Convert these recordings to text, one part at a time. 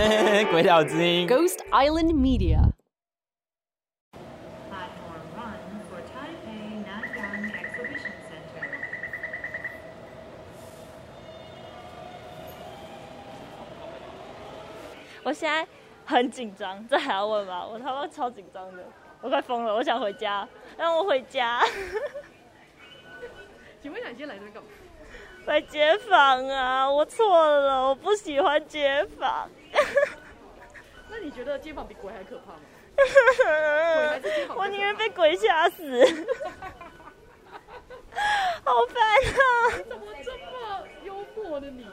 鬼岛之音，Ghost Island Media。我现在很紧张，这还要问吗？我他妈超紧张的，我快疯了，我想回家，让我回家。请问一下，你今天来这边干嘛？来街访啊！我错了，我不喜欢街访。那你觉得街坊比鬼还可怕吗？鬼还是街访？我宁愿被鬼吓死。好烦啊！怎么这么幽默的你？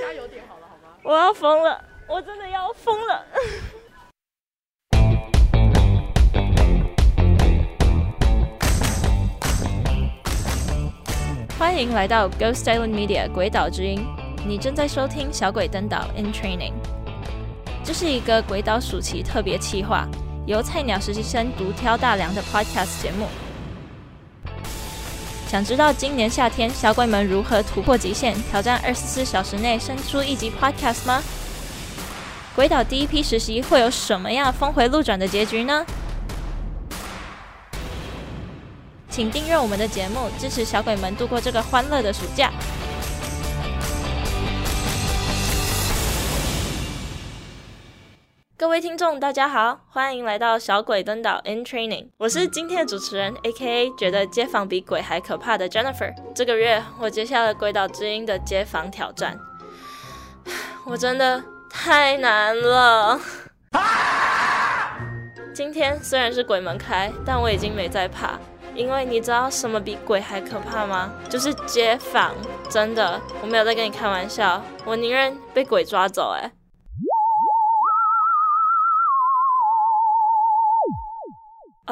加油点好了，好吗？我要疯了。我真的要疯了！欢迎来到 Ghost Island Media 鬼岛之音，你正在收听《小鬼登岛 in Training》，这是一个鬼岛暑期特别企划，由菜鸟实习生独挑大梁的 Podcast 节目。想知道今年夏天小鬼们如何突破极限，挑战二十四小时内生出一集 Podcast 吗？鬼岛第一批实习会有什么样峰回路转的结局呢？请订阅我们的节目，支持小鬼们度过这个欢乐的暑假。各位听众，大家好，欢迎来到小鬼登岛 in Training，我是今天的主持人，AKA 觉得街访比鬼还可怕的 Jennifer。这个月我接下了鬼岛之音的街访挑战，我真的。太难了！今天虽然是鬼门开，但我已经没在怕，因为你知道什么比鬼还可怕吗？就是街访，真的，我没有在跟你开玩笑，我宁愿被鬼抓走。哎，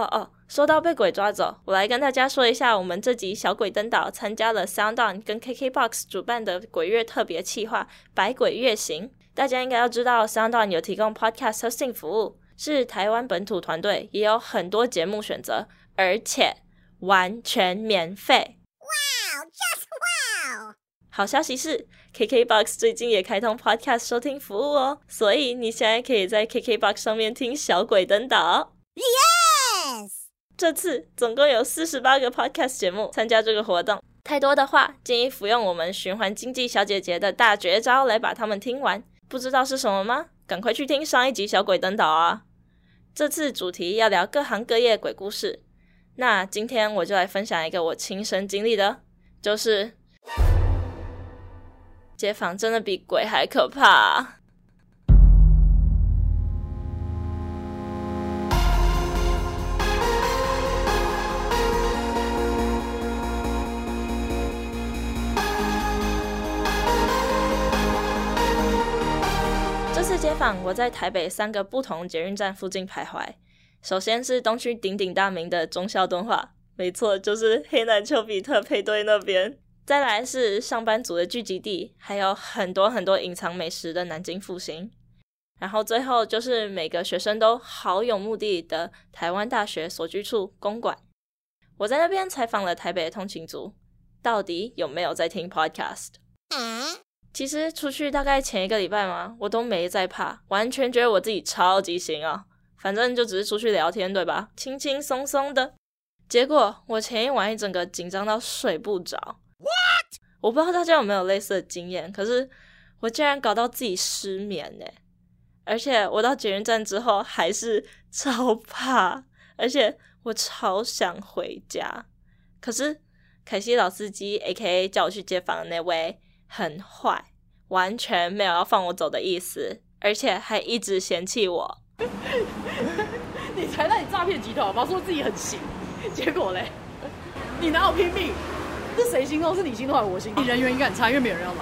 哦哦。说到被鬼抓走，我来跟大家说一下，我们这集小鬼登岛参加了 SoundOn 跟 KKBOX 主办的鬼月特别企划《百鬼月行》。大家应该要知道，SoundOn 有提供 Podcast hosting 服务，是台湾本土团队，也有很多节目选择，而且完全免费。哇，Just wow！好消息是，KKBOX 最近也开通 Podcast 收听服务哦，所以你现在可以在 KKBOX 上面听小鬼登岛。这次总共有四十八个 podcast 节目参加这个活动，太多的话，建议服用我们循环经济小姐姐的大绝招来把它们听完。不知道是什么吗？赶快去听上一集小鬼登岛啊！这次主题要聊各行各业鬼故事，那今天我就来分享一个我亲身经历的，就是街访真的比鬼还可怕。街访，我在台北三个不同捷运站附近徘徊。首先是东区鼎鼎大名的忠孝敦化，没错，就是黑男丘比特配对那边。再来是上班族的聚集地，还有很多很多隐藏美食的南京复兴。然后最后就是每个学生都好有目的的台湾大学所居处公馆。我在那边采访了台北的通勤族，到底有没有在听 Podcast？嗯其实出去大概前一个礼拜嘛，我都没在怕，完全觉得我自己超级行啊。反正就只是出去聊天，对吧？轻轻松松的。结果我前一晚一整个紧张到睡不着。What？我不知道大家有没有类似的经验，可是我竟然搞到自己失眠呢。而且我到捷运站之后还是超怕，而且我超想回家。可是凯西老司机 （A.K.A. 叫我去接访的那位）。很坏，完全没有要放我走的意思，而且还一直嫌弃我。你才在你诈骗集团，好吧，说自己很行，结果嘞，你哪有拼命？是谁心痛？是你心痛还是我心痛？你人缘应该很差，因为没有人要来。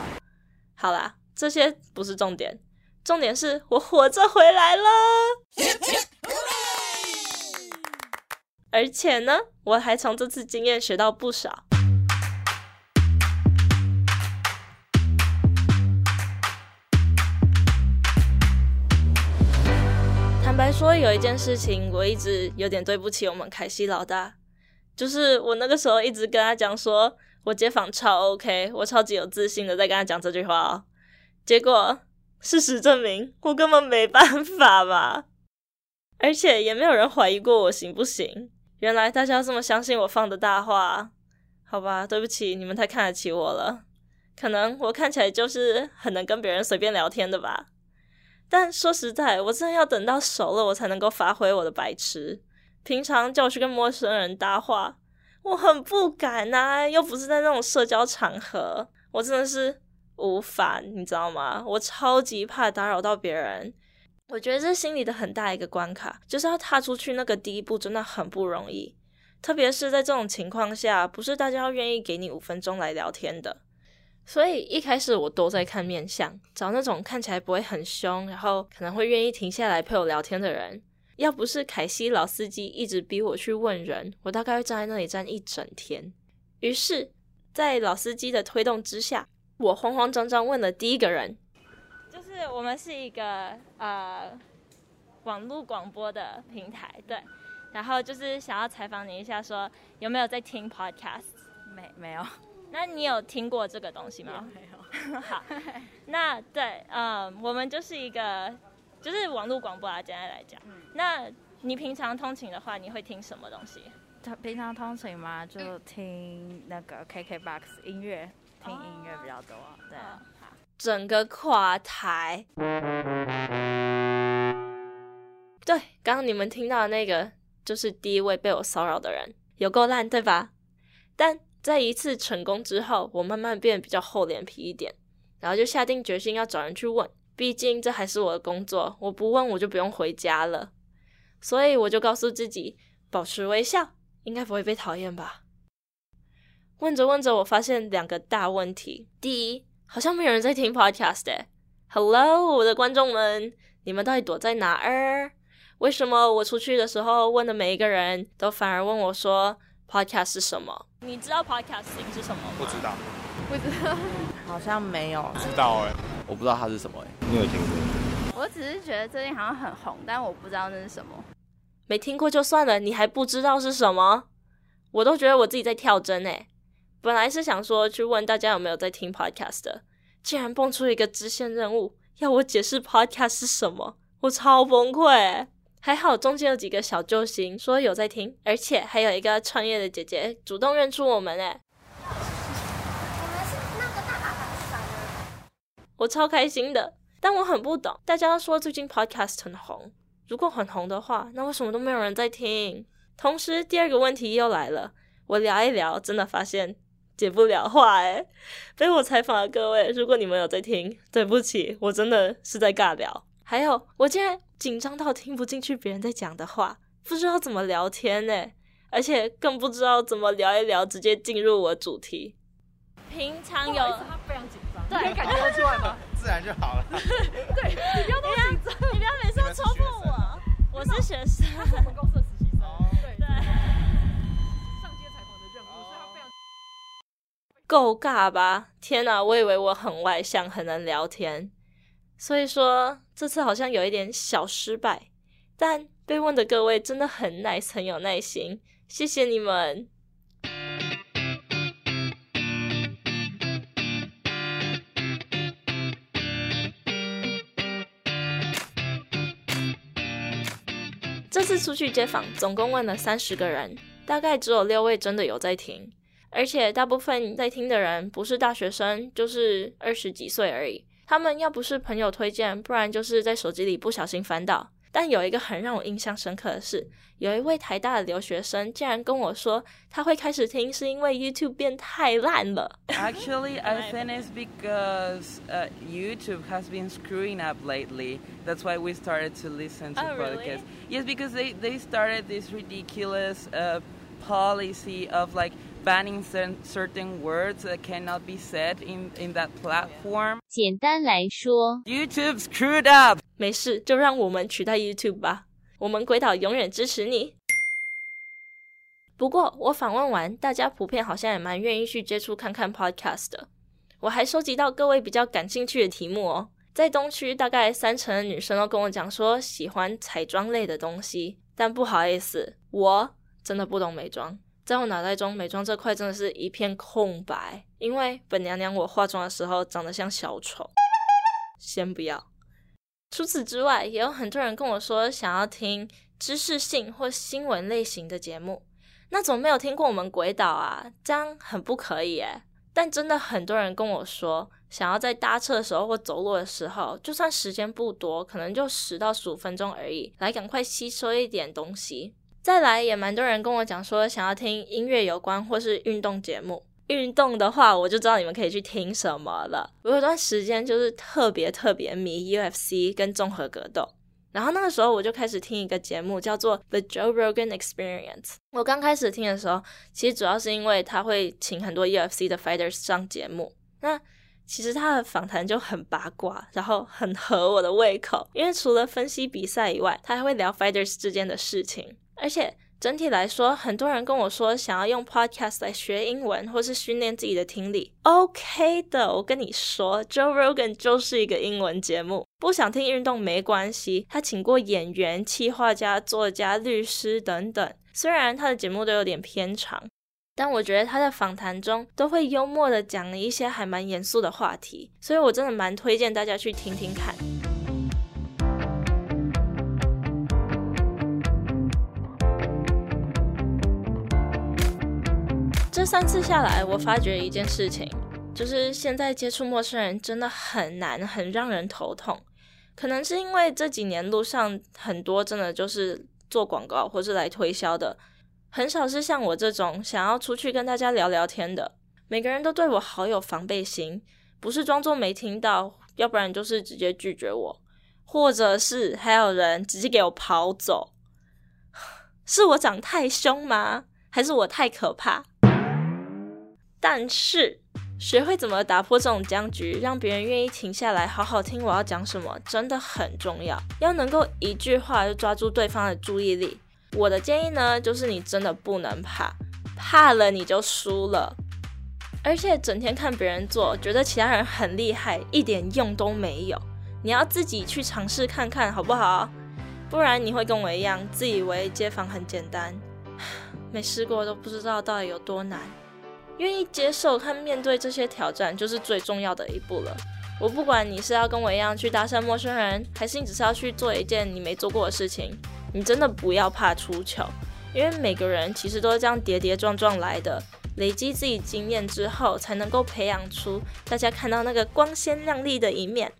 好啦，这些不是重点，重点是我活着回来了。而且呢，我还从这次经验学到不少。白说有一件事情，我一直有点对不起我们凯西老大，就是我那个时候一直跟他讲说，我街访超 OK，我超级有自信的在跟他讲这句话哦，结果事实证明，我根本没办法嘛。而且也没有人怀疑过我行不行。原来大家这么相信我放的大话，好吧，对不起，你们太看得起我了。可能我看起来就是很能跟别人随便聊天的吧。但说实在，我真的要等到熟了，我才能够发挥我的白痴。平常叫我去跟陌生人搭话，我很不敢啊，又不是在那种社交场合，我真的是无法，你知道吗？我超级怕打扰到别人。我觉得这心里的很大一个关卡，就是要踏出去那个第一步，真的很不容易。特别是在这种情况下，不是大家要愿意给你五分钟来聊天的。所以一开始我都在看面相，找那种看起来不会很凶，然后可能会愿意停下来陪我聊天的人。要不是凯西老司机一直逼我去问人，我大概会站在那里站一整天。于是，在老司机的推动之下，我慌慌张张问了第一个人，就是我们是一个呃网络广播的平台，对，然后就是想要采访你一下说，说有没有在听 podcast？没没有。那你有听过这个东西吗？没有。好，那对，嗯，我们就是一个，就是网络广播啊，简单来讲。嗯。那你平常通勤的话，你会听什么东西？他平常通勤嘛，就听那个 KKBOX 音乐，听音乐比较多。哦、对。好。整个跨台。对，刚刚你们听到的那个，就是第一位被我骚扰的人，有够烂，对吧？但。在一次成功之后，我慢慢变得比较厚脸皮一点，然后就下定决心要找人去问，毕竟这还是我的工作，我不问我就不用回家了。所以我就告诉自己，保持微笑，应该不会被讨厌吧。问着问着，我发现两个大问题：第一，好像没有人在听 podcast 诶。Hello，我的观众们，你们到底躲在哪儿？为什么我出去的时候问的每一个人都反而问我说？Podcast 是什么？你知道 Podcasting 是什么吗？不知道，不知道，好像没有。知道哎、欸，我不知道它是什么哎、欸，你有听过？我只是觉得最近好像很红，但我不知道那是什么。没听过就算了，你还不知道是什么？我都觉得我自己在跳针哎、欸。本来是想说去问大家有没有在听 Podcast 的，竟然蹦出一个支线任务，要我解释 Podcast 是什么，我超崩溃、欸。还好，中间有几个小救星说有在听，而且还有一个创业的姐姐主动认出我们诶。我超开心的，但我很不懂。大家都说最近 podcast 很红，如果很红的话，那为什么都没有人在听？同时，第二个问题又来了，我聊一聊，真的发现解不了话诶。被我采访的各位，如果你们有在听，对不起，我真的是在尬聊。还有，我竟然紧张到听不进去别人在讲的话，不知道怎么聊天呢，而且更不知道怎么聊一聊，直接进入我主题。平常有，他非常紧张，对，可以感觉得出来吗？自然就好了。对，你不要那么紧张，你不要每次都戳破我。我是学生，他是我们公司的实习生。哦、对对。上街采访的任务，所以他非常够尬吧？天哪，我以为我很外向，很能聊天。所以说，这次好像有一点小失败，但被问的各位真的很 nice，很有耐心，谢谢你们。这次出去街访，总共问了三十个人，大概只有六位真的有在听，而且大部分在听的人不是大学生，就是二十几岁而已。他们要不是朋友推荐，不然就是在手机里不小心翻到。但有一个很让我印象深刻的是，有一位台大的留学生竟然跟我说，他会开始听是因为 YouTube 变太烂了。Actually, I think it's because uh, YouTube has been screwing up lately. That's why we started to listen to oh, podcasts. Really? Yes, because they they started this ridiculous uh, policy of like. Banning certain words that cannot be said in in that platform. 简单来说，YouTube screwed up。没事，就让我们取代 YouTube 吧。我们鬼岛永远支持你。不过我访问完，大家普遍好像也蛮愿意去接触看看 Podcast 的。我还收集到各位比较感兴趣的题目哦。在东区，大概三成的女生都跟我讲说喜欢彩妆类的东西，但不好意思，我真的不懂美妆。在我脑袋中，美妆这块真的是一片空白，因为本娘娘我化妆的时候长得像小丑。先不要。除此之外，也有很多人跟我说想要听知识性或新闻类型的节目。那怎么没有听过我们鬼岛啊？这样很不可以诶。但真的很多人跟我说，想要在搭车的时候或走路的时候，就算时间不多，可能就十到十五分钟而已，来赶快吸收一点东西。再来，也蛮多人跟我讲说，想要听音乐有关或是运动节目。运动的话，我就知道你们可以去听什么了。我有段时间就是特别特别迷 UFC 跟综合格斗，然后那个时候我就开始听一个节目，叫做 The Joe Rogan Experience。我刚开始听的时候，其实主要是因为他会请很多 UFC 的 fighters 上节目。那其实他的访谈就很八卦，然后很合我的胃口，因为除了分析比赛以外，他还会聊 fighters 之间的事情，而且。整体来说，很多人跟我说想要用 podcast 来学英文，或是训练自己的听力。OK 的，我跟你说，Joe Rogan 就是一个英文节目。不想听运动没关系，他请过演员、企划家、作家、律师等等。虽然他的节目都有点偏长，但我觉得他的访谈中都会幽默的讲了一些还蛮严肃的话题，所以我真的蛮推荐大家去听听看。三次下来，我发觉一件事情，就是现在接触陌生人真的很难，很让人头痛。可能是因为这几年路上很多真的就是做广告或是来推销的，很少是像我这种想要出去跟大家聊聊天的。每个人都对我好有防备心，不是装作没听到，要不然就是直接拒绝我，或者是还有人直接给我跑走。是我长太凶吗？还是我太可怕？但是，学会怎么打破这种僵局，让别人愿意停下来好好听我要讲什么，真的很重要。要能够一句话就抓住对方的注意力。我的建议呢，就是你真的不能怕，怕了你就输了。而且整天看别人做，觉得其他人很厉害，一点用都没有。你要自己去尝试看看，好不好？不然你会跟我一样，自以为街坊很简单，没试过都不知道到底有多难。愿意接受和面对这些挑战，就是最重要的一步了。我不管你是要跟我一样去搭讪陌生人，还是你只是要去做一件你没做过的事情，你真的不要怕出糗，因为每个人其实都是这样跌跌撞撞来的，累积自己经验之后，才能够培养出大家看到那个光鲜亮丽的一面。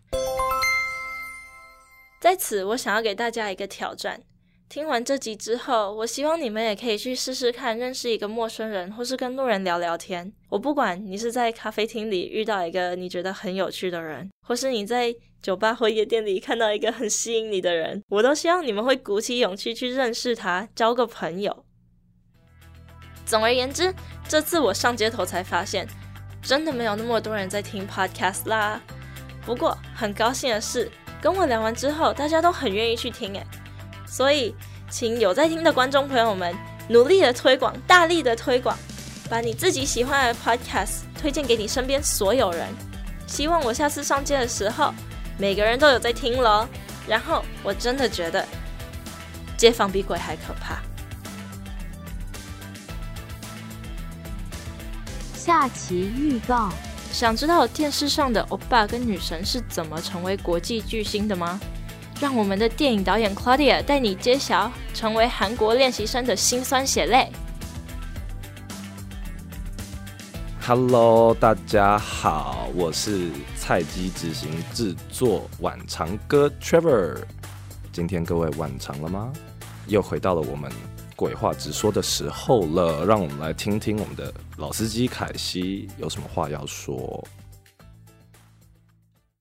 在此，我想要给大家一个挑战。听完这集之后，我希望你们也可以去试试看，认识一个陌生人，或是跟路人聊聊天。我不管你是在咖啡厅里遇到一个你觉得很有趣的人，或是你在酒吧或夜店里看到一个很吸引你的人，我都希望你们会鼓起勇气去认识他，交个朋友。总而言之，这次我上街头才发现，真的没有那么多人在听 podcast 啦。不过很高兴的是，跟我聊完之后，大家都很愿意去听，诶。所以，请有在听的观众朋友们努力的推广，大力的推广，把你自己喜欢的 podcast 推荐给你身边所有人。希望我下次上街的时候，每个人都有在听咯。然后，我真的觉得街坊比鬼还可怕。下期预告：想知道电视上的欧巴跟女神是怎么成为国际巨星的吗？让我们的电影导演 Claudia 带你揭晓成为韩国练习生的辛酸血泪。Hello，大家好，我是菜鸡执行制作晚长哥 Trevor。今天各位晚长了吗？又回到了我们鬼话直说的时候了，让我们来听听我们的老司机凯西有什么话要说。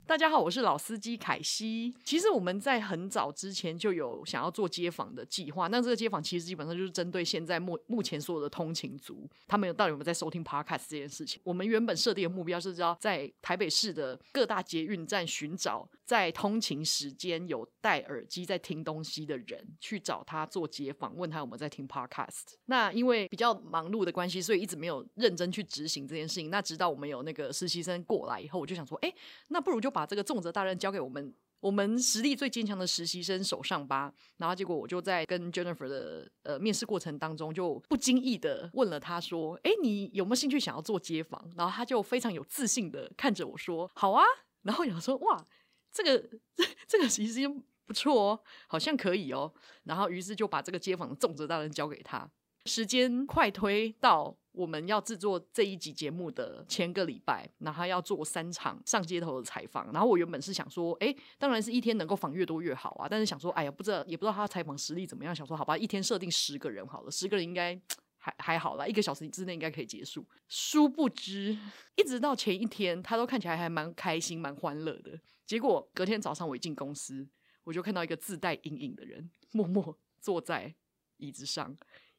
大家好，我是老司机凯西。其实我们在很早之前就有想要做街访的计划，那这个街访其实基本上就是针对现在目目前所有的通勤族，他们有到底有没有在收听 Podcast 这件事情。我们原本设定的目标是要在台北市的各大捷运站寻找在通勤时间有戴耳机在听东西的人，去找他做街访，问他有没有在听 Podcast。那因为比较忙碌的关系，所以一直没有认真去执行这件事情。那直到我们有那个实习生过来以后，我就想说，哎，那不如就把这个重责大任交给我们，我们实力最坚强的实习生手上吧。然后结果我就在跟 Jennifer 的呃面试过程当中，就不经意的问了他说：“哎，你有没有兴趣想要做街访？”然后他就非常有自信的看着我说：“好啊。”然后想说：“哇，这个这这个其实不错哦，好像可以哦。然后于是就把这个街访的重责大任交给他。时间快推到我们要制作这一集节目的前个礼拜，然后要做三场上街头的采访。然后我原本是想说，哎，当然是一天能够访越多越好啊。但是想说，哎呀，不知道也不知道他采访实力怎么样。想说，好吧，一天设定十个人好了，十个人应该还 还好啦，一个小时之内应该可以结束。殊不知，一直到前一天，他都看起来还蛮开心、蛮欢乐的。结果隔天早上我一进公司，我就看到一个自带阴影的人，默默坐在椅子上。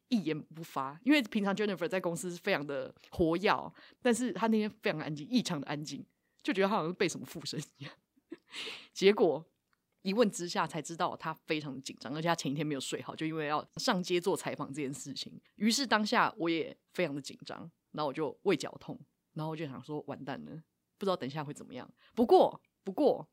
一言不发，因为平常 Jennifer 在公司是非常的活跃，但是他那天非常安静，异常的安静，就觉得他好像被什么附身一样。结果一问之下才知道，他非常的紧张，而且他前一天没有睡好，就因为要上街做采访这件事情。于是当下我也非常的紧张，然后我就胃绞痛，然后我就想说完蛋了，不知道等一下会怎么样。不过，不过。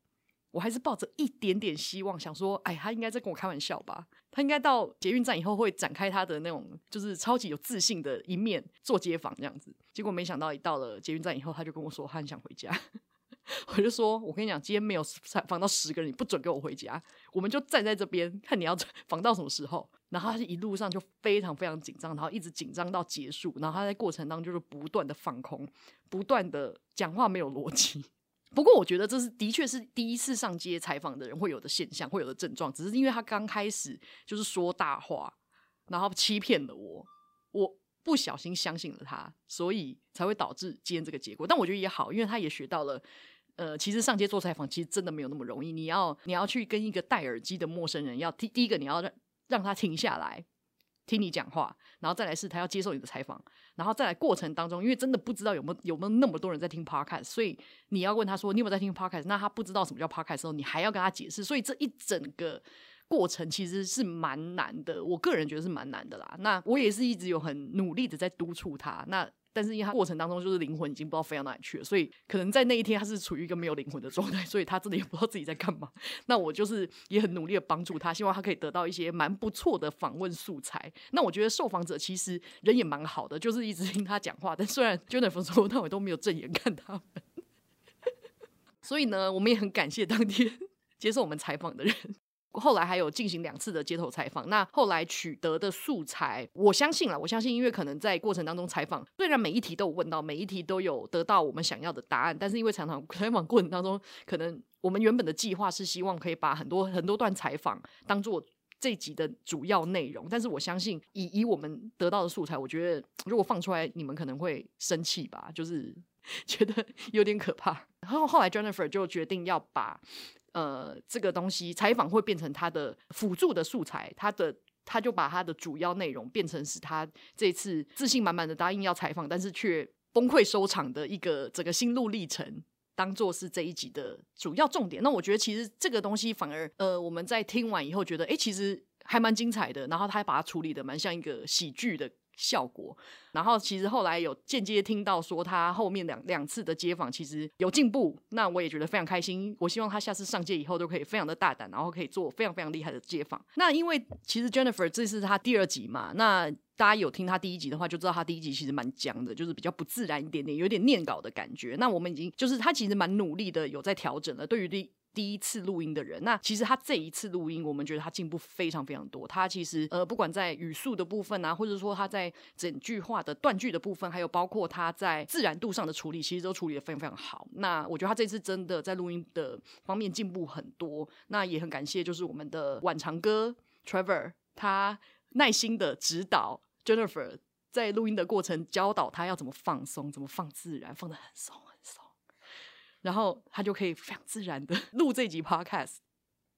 我还是抱着一点点希望，想说，哎，他应该在跟我开玩笑吧？他应该到捷运站以后会展开他的那种，就是超级有自信的一面做街访这样子。结果没想到，一到了捷运站以后，他就跟我说，他很想回家。我就说，我跟你讲，今天没有采访到十个人，你不准给我回家。我们就站在这边，看你要访到什么时候。然后他就一路上就非常非常紧张，然后一直紧张到结束。然后他在过程当中就是不断的放空，不断的讲话没有逻辑。不过，我觉得这是的确是第一次上街采访的人会有的现象，会有的症状。只是因为他刚开始就是说大话，然后欺骗了我，我不小心相信了他，所以才会导致今天这个结果。但我觉得也好，因为他也学到了，呃，其实上街做采访其实真的没有那么容易。你要你要去跟一个戴耳机的陌生人，要第第一个你要让让他停下来。听你讲话，然后再来是他要接受你的采访，然后再来过程当中，因为真的不知道有没有有没有那么多人在听 podcast，所以你要问他说你有没有在听 podcast，那他不知道什么叫 podcast 的时候，你还要跟他解释，所以这一整个过程其实是蛮难的，我个人觉得是蛮难的啦。那我也是一直有很努力的在督促他，那。但是因为他过程当中就是灵魂已经不知道飞到哪里去了，所以可能在那一天他是处于一个没有灵魂的状态，所以他真的也不知道自己在干嘛。那我就是也很努力的帮助他，希望他可以得到一些蛮不错的访问素材。那我觉得受访者其实人也蛮好的，就是一直听他讲话，但虽然 Jennifer 从头到尾都没有正眼看他们，所以呢，我们也很感谢当天 接受我们采访的人。后来还有进行两次的街头采访，那后来取得的素材，我相信了，我相信，因为可能在过程当中采访，虽然每一题都有问到，每一题都有得到我们想要的答案，但是因为常常 采访过程当中，可能我们原本的计划是希望可以把很多很多段采访当做这集的主要内容，但是我相信以以我们得到的素材，我觉得如果放出来，你们可能会生气吧，就是 觉得有点可怕。然后后来 Jennifer 就决定要把。呃，这个东西采访会变成他的辅助的素材，他的他就把他的主要内容变成是他这次自信满满的答应要采访，但是却崩溃收场的一个整个心路历程，当做是这一集的主要重点。那我觉得其实这个东西反而呃，我们在听完以后觉得，哎，其实还蛮精彩的。然后他还把它处理的蛮像一个喜剧的。效果，然后其实后来有间接听到说他后面两两次的街访其实有进步，那我也觉得非常开心。我希望他下次上街以后都可以非常的大胆，然后可以做非常非常厉害的街访。那因为其实 Jennifer 这是他第二集嘛，那大家有听他第一集的话，就知道他第一集其实蛮僵的，就是比较不自然一点点，有点念稿的感觉。那我们已经就是他其实蛮努力的，有在调整了。对于第第一次录音的人，那其实他这一次录音，我们觉得他进步非常非常多。他其实呃，不管在语速的部分啊，或者说他在整句话的断句的部分，还有包括他在自然度上的处理，其实都处理的非常非常好。那我觉得他这次真的在录音的方面进步很多。那也很感谢，就是我们的晚长哥 Trevor，他耐心的指导 Jennifer 在录音的过程，教导他要怎么放松，怎么放自然，放得很松。然后他就可以非常自然的 录这集 podcast，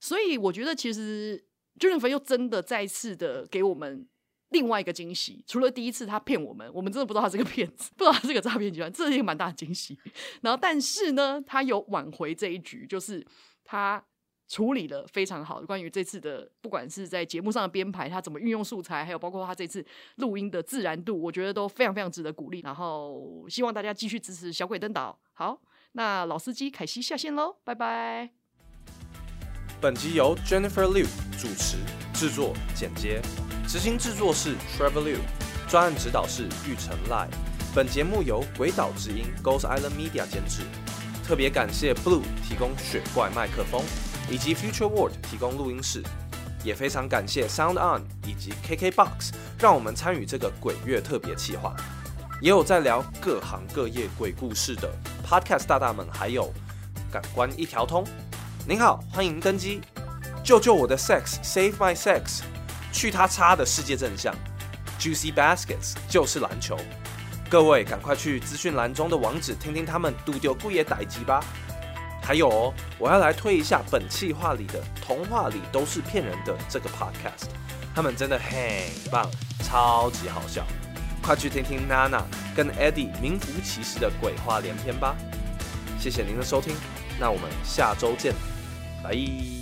所以我觉得其实周润发又真的再次的给我们另外一个惊喜。除了第一次他骗我们，我们真的不知道他是个骗子，不知道他是个诈骗集团，这是一个蛮大的惊喜。然后但是呢，他有挽回这一局，就是他处理了非常好关于这次的，不管是在节目上的编排，他怎么运用素材，还有包括他这次录音的自然度，我觉得都非常非常值得鼓励。然后希望大家继续支持小鬼登岛。好。那老司机凯西下线喽，拜拜。本集由 Jennifer Liu 主持、制作、剪接，执行制作是 Trevor Liu，专案指导是玉成赖。本节目由鬼岛之音 Ghost Island Media 监制。特别感谢 Blue 提供雪怪麦克风，以及 Future World 提供录音室，也非常感谢 Sound On 以及 KKBOX，让我们参与这个鬼月特别企划。也有在聊各行各业鬼故事的 Podcast 大大们，还有感官一条通。您好，欢迎登机，救救我的 Sex，Save My Sex，去他叉的世界真相，Juicy Baskets 就是篮球。各位赶快去资讯栏中的网址听听他们独丢贵野逮鸡吧。还有哦，我要来推一下本企划里的童话里都是骗人的这个 podcast，他们真的很棒，超级好笑，快去听听娜娜跟 Eddie 名副其实的鬼话连篇吧。谢谢您的收听，那我们下周见，拜。